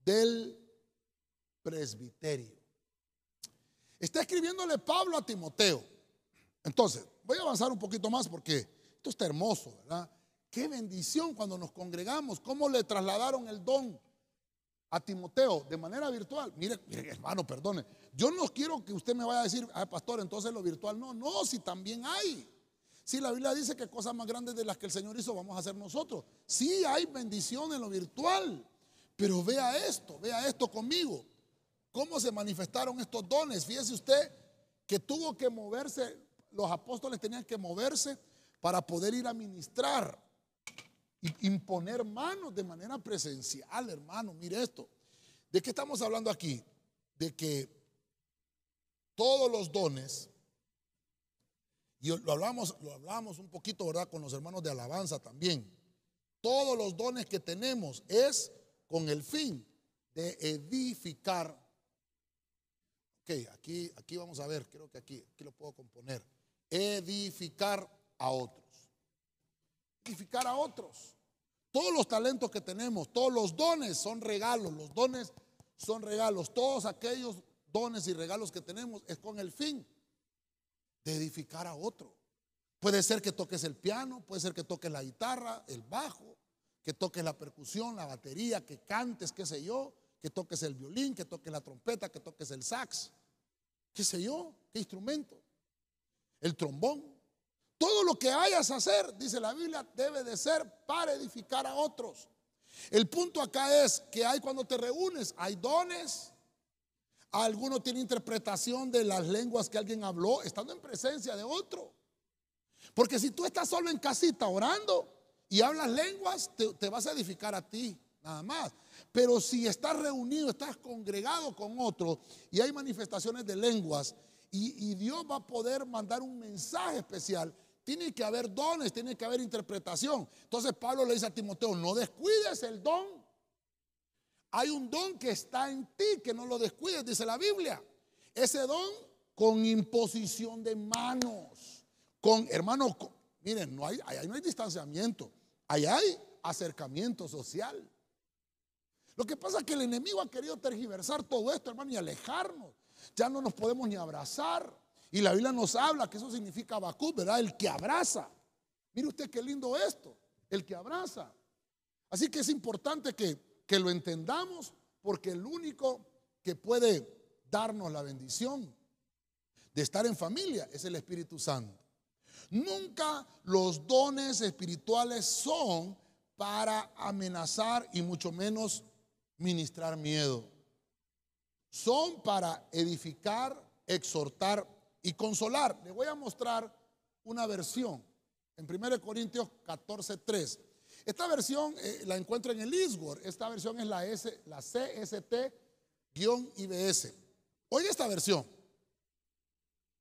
del presbiterio. Está escribiéndole Pablo a Timoteo. Entonces, voy a avanzar un poquito más porque esto está hermoso, ¿verdad? Qué bendición cuando nos congregamos, cómo le trasladaron el don a Timoteo de manera virtual. Mire, hermano, perdone. Yo no quiero que usted me vaya a decir, ah, pastor, entonces lo virtual. No, no, si también hay. Si la Biblia dice que cosas más grandes de las que el Señor hizo vamos a hacer nosotros. Sí hay bendición en lo virtual. Pero vea esto, vea esto conmigo. ¿Cómo se manifestaron estos dones? Fíjese usted que tuvo que moverse, los apóstoles tenían que moverse para poder ir a ministrar imponer manos de manera presencial, hermano. Mire esto. ¿De qué estamos hablando aquí? De que todos los dones, y lo hablamos, lo hablamos un poquito, ¿verdad? Con los hermanos de alabanza también. todos los dones que tenemos es con el fin de edificar. Ok, aquí, aquí vamos a ver, creo que aquí, aquí lo puedo componer. Edificar a otros. Edificar a otros. Todos los talentos que tenemos, todos los dones son regalos, los dones son regalos. Todos aquellos dones y regalos que tenemos es con el fin de edificar a otro. Puede ser que toques el piano, puede ser que toques la guitarra, el bajo, que toques la percusión, la batería, que cantes, qué sé yo, que toques el violín, que toques la trompeta, que toques el sax, qué sé yo, qué instrumento, el trombón. Todo lo que hayas a hacer, dice la Biblia, debe de ser para edificar a otros. El punto acá es que hay cuando te reúnes, hay dones. Alguno tiene interpretación de las lenguas que alguien habló estando en presencia de otro. Porque si tú estás solo en casita orando y hablas lenguas, te, vas a edificar a ti, nada más. Pero si estás reunido, estás congregado con otro y hay manifestaciones de lenguas y, y Dios va a poder mandar un mensaje especial, tiene que haber dones, tiene que haber interpretación. Entonces Pablo le dice a Timoteo, no descuides el don. Hay un don que está en ti, que no lo descuides, dice la Biblia. Ese don con imposición de manos. Con, hermanos, miren, no hay, ahí no hay distanciamiento. Ahí hay acercamiento social. Lo que pasa es que el enemigo ha querido tergiversar todo esto, hermano, y alejarnos. Ya no nos podemos ni abrazar. Y la Biblia nos habla que eso significa Habacuc, ¿verdad? El que abraza. Mire usted qué lindo esto, el que abraza. Así que es importante que, que lo entendamos porque el único que puede darnos la bendición de estar en familia es el Espíritu Santo. Nunca los dones espirituales son para amenazar y mucho menos ministrar miedo. Son para edificar, exhortar y consolar. Le voy a mostrar una versión en 1 Corintios 14, 3. Esta versión eh, la encuentro en el Isword. Esta versión es la, S, la CST-IBS. Oiga esta versión.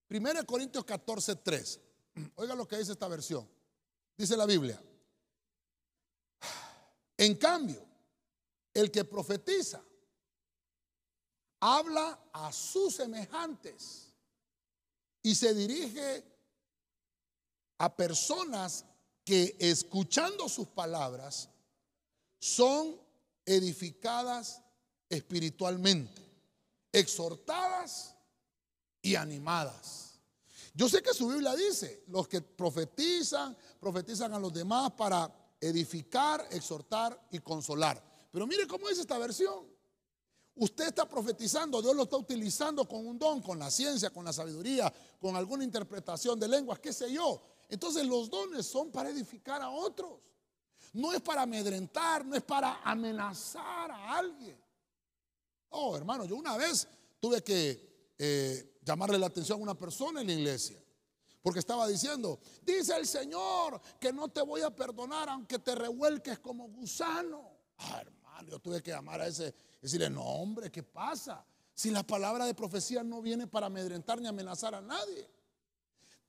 1 Corintios 14, 3. Oiga lo que dice esta versión. Dice la Biblia. En cambio, el que profetiza habla a sus semejantes y se dirige a personas que escuchando sus palabras son edificadas espiritualmente, exhortadas y animadas. Yo sé que su Biblia dice, los que profetizan, profetizan a los demás para edificar, exhortar y consolar. Pero mire cómo es esta versión. Usted está profetizando, Dios lo está utilizando con un don, con la ciencia, con la sabiduría, con alguna interpretación de lenguas, qué sé yo. Entonces los dones son para edificar a otros. No es para amedrentar, no es para amenazar a alguien. Oh, hermano, yo una vez tuve que eh, llamarle la atención a una persona en la iglesia. Porque estaba diciendo, dice el Señor que no te voy a perdonar aunque te revuelques como gusano. Ah, hermano, yo tuve que llamar a ese Decirle, no hombre, ¿qué pasa? Si la palabra de profecía no viene para amedrentar ni amenazar a nadie.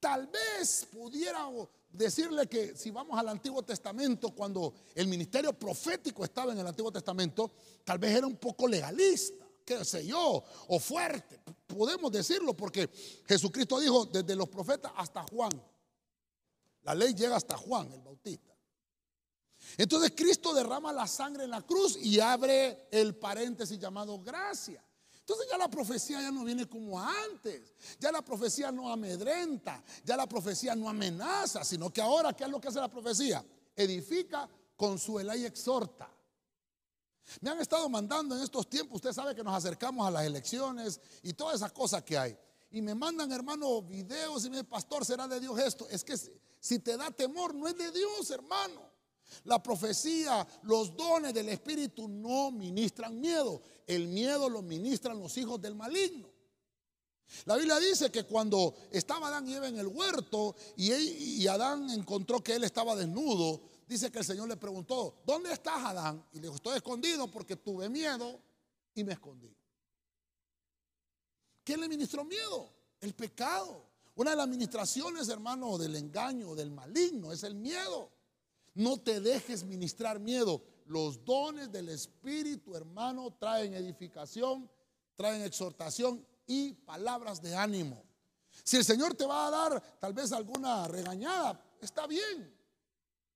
Tal vez pudiera decirle que si vamos al Antiguo Testamento, cuando el ministerio profético estaba en el Antiguo Testamento, tal vez era un poco legalista, qué sé yo, o fuerte. Podemos decirlo porque Jesucristo dijo desde los profetas hasta Juan. La ley llega hasta Juan, el Bautista. Entonces Cristo derrama la sangre en la cruz y abre el paréntesis llamado gracia. Entonces ya la profecía ya no viene como antes. Ya la profecía no amedrenta, ya la profecía no amenaza, sino que ahora, ¿qué es lo que hace la profecía? Edifica, consuela y exhorta. Me han estado mandando en estos tiempos, usted sabe que nos acercamos a las elecciones y todas esas cosas que hay. Y me mandan, hermano, videos y me dicen, pastor, será de Dios esto. Es que si te da temor, no es de Dios, hermano. La profecía, los dones del Espíritu no ministran miedo. El miedo lo ministran los hijos del maligno. La Biblia dice que cuando estaba Adán y Eva en el huerto y, Adán encontró que él estaba desnudo, dice que el Señor le preguntó, ¿dónde estás Adán? Y le dijo, estoy escondido porque tuve miedo y me escondí. ¿Quién le ministró miedo? El pecado. Una de las ministraciones, hermano, del engaño, del maligno, es el miedo. No te dejes ministrar miedo. Los dones del Espíritu, hermano, traen edificación, traen exhortación y palabras de ánimo. Si el Señor te va a dar tal vez alguna regañada, está bien.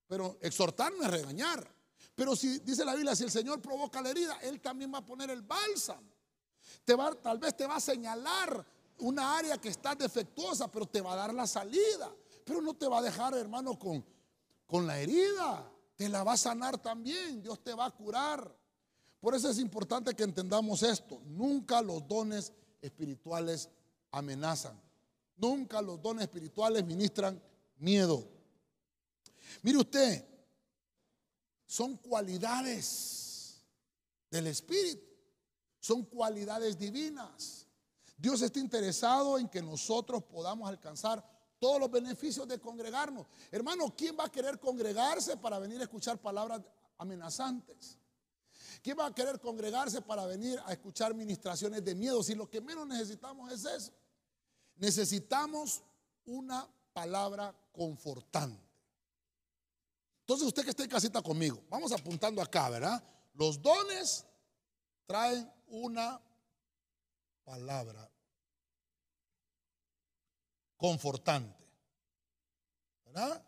Pero exhortar no es regañar. Pero si dice la Biblia, si el Señor provoca la herida, Él también va a poner el bálsamo. Tal vez te va a señalar una área que está defectuosa, pero te va a dar la salida. Pero no te va a dejar, hermano, con, con la herida. Te la va a sanar también. Dios te va a curar. Por eso es importante que entendamos esto. Nunca los dones espirituales amenazan. Nunca los dones espirituales ministran miedo. Mire usted, son cualidades del Espíritu, son cualidades divinas. Dios está interesado en que nosotros podamos alcanzar todos los beneficios de congregarnos. Hermano, ¿quién va a querer congregarse para venir a escuchar palabras amenazantes? ¿Quién va a querer congregarse para venir a escuchar ministraciones de miedo? Si lo que menos necesitamos es eso. Necesitamos una palabra confortante. Entonces usted que está en casita conmigo, vamos apuntando acá, ¿verdad? Los dones traen una palabra confortante. ¿Verdad?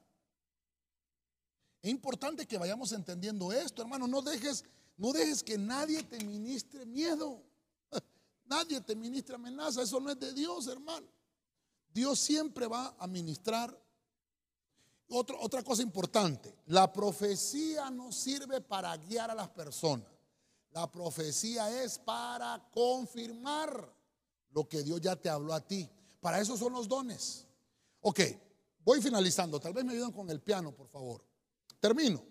Es importante que vayamos entendiendo esto, hermano. No dejes, no dejes que nadie te ministre miedo. Nadie te ministre amenaza. Eso no es de Dios, hermano. Dios siempre va a ministrar. otra cosa importante, la profecía no sirve para guiar a las personas. La profecía es para confirmar lo que Dios ya te habló a ti. Para eso son los dones. Ok, voy finalizando. Tal vez me ayuden con el piano, por favor. Termino.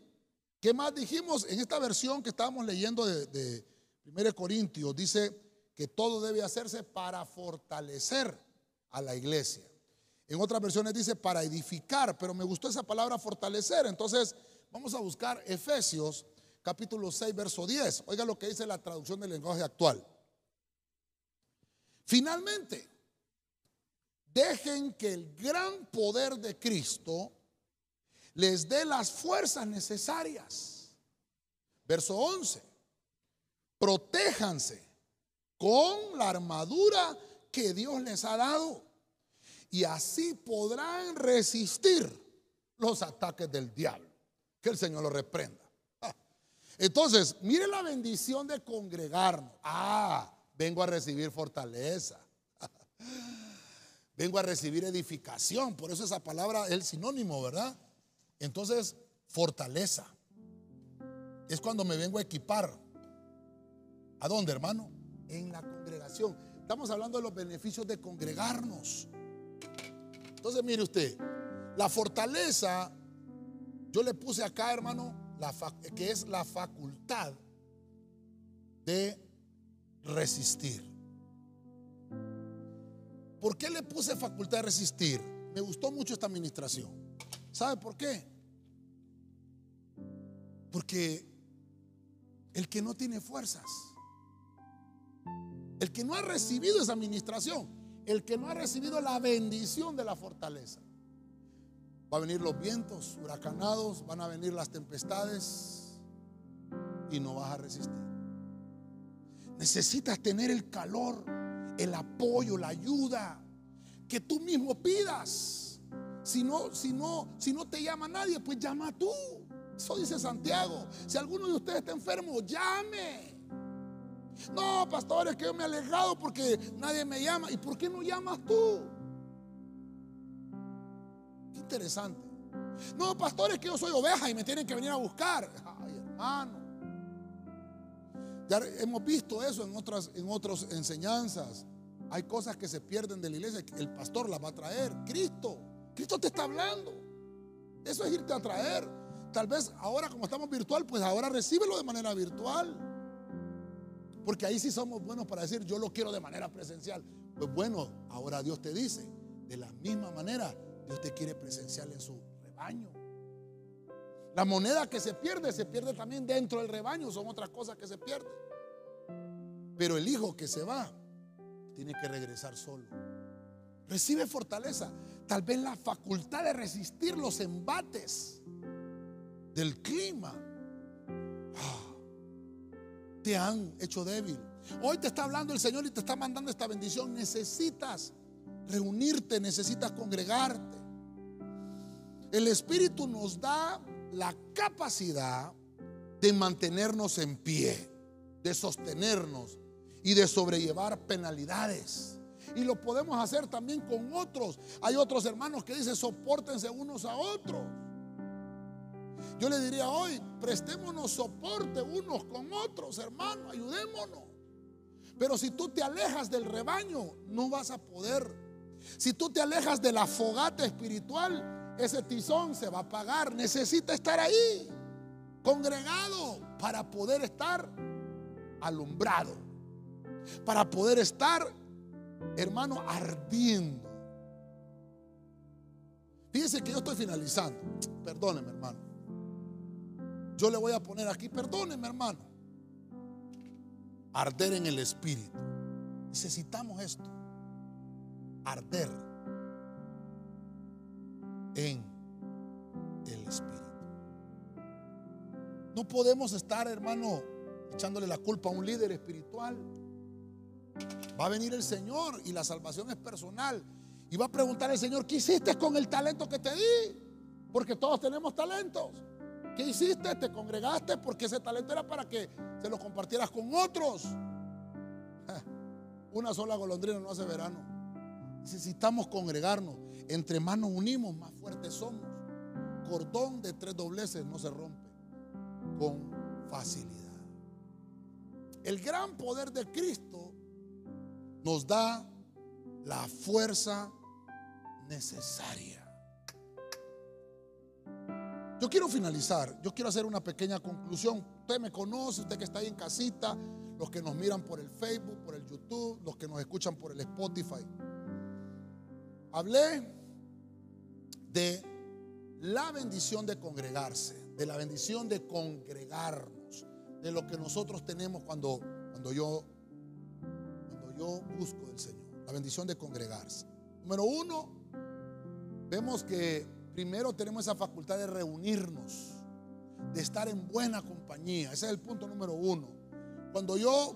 ¿Qué más dijimos en esta versión que estábamos leyendo de, de 1 Corintios? Dice que todo debe hacerse para fortalecer a la iglesia. En otras versiones dice para edificar, pero me gustó esa palabra fortalecer. Entonces, vamos a buscar Efesios capítulo 6, verso 10. Oiga lo que dice la traducción del lenguaje actual. Finalmente, Dejen que el gran poder de Cristo les dé las fuerzas necesarias. Verso 11. Protéjanse con la armadura que Dios les ha dado. Y así podrán resistir los ataques del diablo. Que el Señor lo reprenda. Ah. Entonces, mire la bendición de congregarnos. Ah, vengo a recibir fortaleza. vengo a recibir edificación. Por eso esa palabra es el sinónimo, ¿verdad? Entonces, fortaleza. Es cuando me vengo a equipar. ¿A dónde, hermano? En la congregación. Estamos hablando de los beneficios de congregarnos. Entonces, mire usted, la fortaleza, yo le puse acá, hermano, que es la facultad de resistir. ¿Por qué le puse facultad de resistir? Me gustó mucho esta administración. ¿Sabe por qué? Porque el que no tiene fuerzas, el que no ha recibido esa administración, el que no ha recibido la bendición de la fortaleza, va a venir los vientos huracanados, van a venir las tempestades y no vas a resistir. Necesitas tener el calor el apoyo, la ayuda que tú mismo pidas. Si no, si no, si no te llama nadie, pues llama tú. Eso dice Santiago. Si alguno de ustedes está enfermo, llame. No, pastor, es que yo me he alejado porque nadie me llama. ¿Y por qué no llamas tú? Qué interesante. No, pastor, es que yo soy oveja y me tienen que venir a buscar. Ay, hermano. Ya hemos visto eso en otras, en otras enseñanzas. Hay cosas que se pierden de la iglesia, el pastor las va a traer. Cristo, Cristo te está hablando. Eso es irte a traer. Tal vez ahora como estamos virtual, pues ahora recíbelo de manera virtual. Porque ahí sí somos buenos para decir, yo lo quiero de manera presencial. Pues bueno, ahora Dios te dice, de la misma manera, Dios te quiere presencial en su rebaño. La moneda que se pierde, se pierde también dentro del rebaño, son otras cosas que se pierden. Pero el hijo que se va, tiene que regresar solo. Recibe fortaleza, tal vez la facultad de resistir los embates. del clima, ah, te han hecho débil. Hoy te está hablando el Señor y te está mandando esta bendición. Necesitas reunirte, necesitas congregarte. El Espíritu nos da la capacidad de mantenernos en pie, de sostenernos y de sobrellevar penalidades. Y lo podemos hacer también con otros. Hay otros hermanos que dicen, soportense unos a otros. Yo le diría hoy, prestémonos soporte unos con otros, hermano, ayudémonos. Pero si tú te alejas del rebaño, no vas a poder. Si tú te alejas de la fogata espiritual, ese tizón se va a apagar. Necesita estar ahí, congregado, para poder estar alumbrado. Para poder estar, hermano, ardiendo. Fíjense que yo estoy finalizando. Perdóneme, hermano. Yo le voy a poner aquí, perdóneme, hermano. Arder en el espíritu. Necesitamos esto. Arder en el espíritu. No podemos estar, hermano, echándole la culpa a un líder espiritual. Va a venir el Señor y la salvación es personal. Y va a preguntar al Señor, ¿qué hiciste con el talento que te di? Porque todos tenemos talentos. ¿Qué hiciste? Te congregaste porque ese talento era para que se lo compartieras con otros. Una sola golondrina no hace verano. Necesitamos congregarnos. Entre manos unimos, más fuertes somos. Cordón de tres dobleces no se rompe con facilidad. El gran poder de Cristo nos da la fuerza necesaria. Yo quiero finalizar, yo quiero hacer una pequeña conclusión. Usted me conoce, usted que está ahí en casita, los que nos miran por el Facebook, por el YouTube, los que nos escuchan por el Spotify. Hablé de la bendición de congregarse, de la bendición de congregarnos, de lo que nosotros tenemos cuando, cuando, yo, cuando yo busco del Señor, la bendición de congregarse. Número uno, vemos que primero tenemos esa facultad de reunirnos, de estar en buena compañía. Ese es el punto número uno. Cuando yo,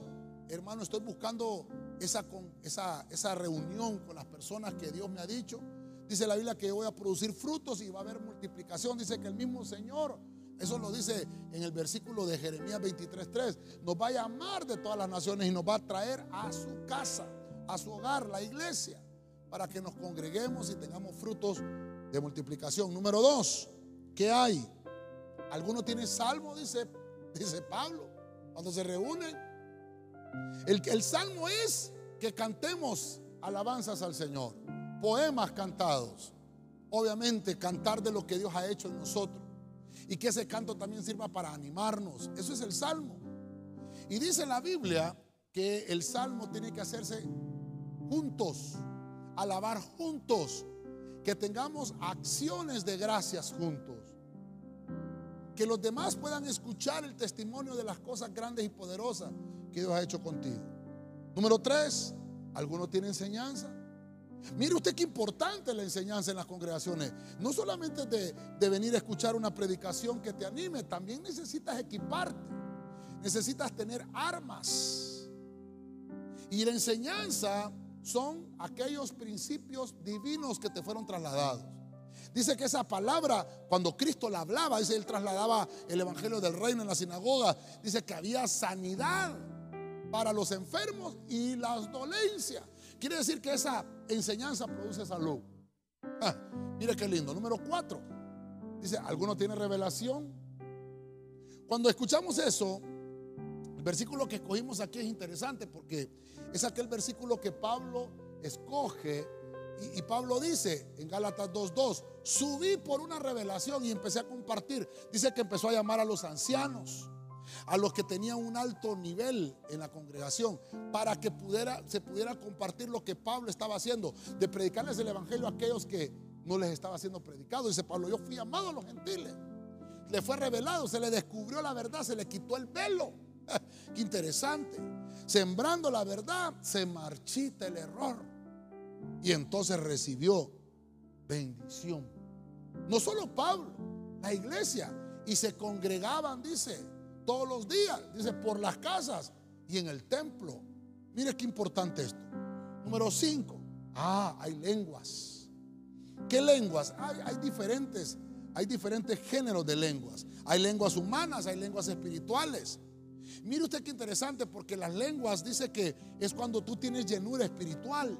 hermano, estoy buscando esa, esa, esa reunión con las personas que Dios me ha dicho, dice la Biblia que voy a producir frutos y va a haber multiplicación. Dice que el mismo Señor, eso lo dice en el versículo de Jeremías 23:3, nos va a llamar de todas las naciones y nos va a traer a su casa, a su hogar, la iglesia, para que nos congreguemos y tengamos frutos de multiplicación. Número dos, ¿qué hay? Algunos tienen salmo, dice, dice Pablo, cuando se reúnen. El, salmo es que cantemos alabanzas al Señor, poemas cantados. Obviamente, cantar de lo que Dios ha hecho en nosotros. Y que ese canto también sirva para animarnos. Eso es el salmo. Y dice la Biblia que el salmo tiene que hacerse juntos, alabar juntos que tengamos acciones de gracias juntos. Que los demás puedan escuchar el testimonio de las cosas grandes y poderosas que Dios ha hecho contigo. Número tres, ¿alguno tiene enseñanza? Mire usted qué importante la enseñanza en las congregaciones. No solamente de, de venir a escuchar una predicación que te anime, también necesitas equiparte. Necesitas tener armas. Y la enseñanza son aquellos principios divinos que te fueron trasladados. Dice que esa palabra, cuando Cristo la hablaba, dice, él trasladaba el Evangelio del Reino en la sinagoga, dice que había sanidad para los enfermos y las dolencias. Quiere decir que esa enseñanza produce salud. Ah, mire qué lindo. Número cuatro. Dice, ¿alguno tiene revelación? Cuando escuchamos eso, el versículo que escogimos aquí es interesante porque es aquel versículo que Pablo escoge y, Pablo dice en Gálatas 2.2, subí por una revelación y empecé a compartir. Dice que empezó a llamar a los ancianos, a los que tenían un alto nivel en la congregación, para que pudiera, se pudiera compartir lo que Pablo estaba haciendo, de predicarles el Evangelio a aquellos que no les estaba siendo predicado. Dice Pablo, yo fui llamado a los gentiles. Le fue revelado, se le descubrió la verdad, se le quitó el velo. Qué interesante. Sembrando la verdad, se marchita el error. Y entonces recibió bendición. No solo Pablo, la iglesia. y se congregaban, dice, todos los días, dice, por las casas y en el templo. Mire qué importante esto. Número 5. Ah, hay lenguas. ¿Qué lenguas? Hay, diferentes, hay diferentes géneros de lenguas. Hay lenguas humanas, hay lenguas espirituales. Mire usted qué interesante, porque las lenguas dice que es cuando tú tienes llenura espiritual.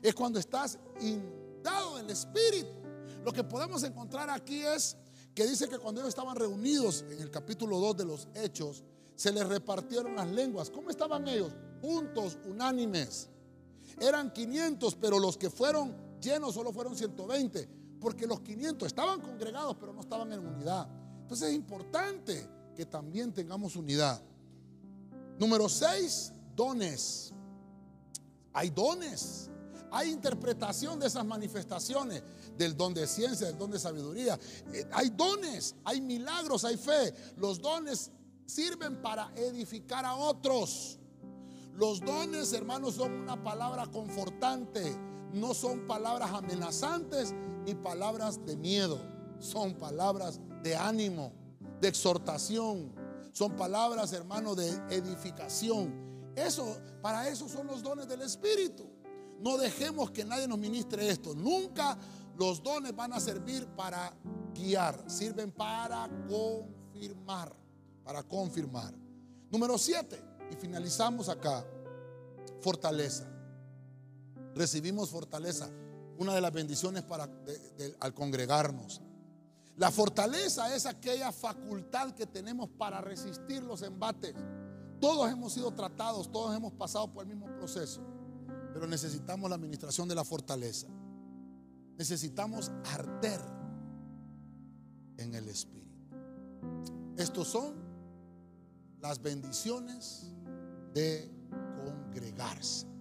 Es cuando estás inundado del espíritu. Lo que podemos encontrar aquí es que dice que cuando ellos estaban reunidos en el capítulo 2 de los Hechos, se les repartieron las lenguas. ¿Cómo estaban ellos? Juntos, unánimes. Eran 500, pero los que fueron llenos solo fueron 120, porque los 500 estaban congregados, pero no estaban en unidad. Entonces es importante que también tengamos unidad. Número 6, dones. Hay dones. Hay interpretación de esas manifestaciones, del don de ciencia, del don de sabiduría. Eh, hay dones, hay milagros, hay fe. Los dones sirven para edificar a otros. Los dones, hermanos, son una palabra confortante. No son palabras amenazantes ni palabras de miedo. Son palabras de ánimo, de exhortación. Son palabras, hermanos, de edificación. Eso, para eso son los dones del Espíritu. No dejemos que nadie nos ministre esto. Nunca los dones van a servir para guiar, sirven para confirmar, para confirmar. Número siete, y finalizamos acá, fortaleza. Recibimos fortaleza, una de las bendiciones para, al congregarnos. La fortaleza es aquella facultad que tenemos para resistir los embates. Todos hemos sido tratados, todos hemos pasado por el mismo proceso. Pero necesitamos la administración de la fortaleza. Necesitamos arder en el Espíritu. Estos son las bendiciones de congregarse.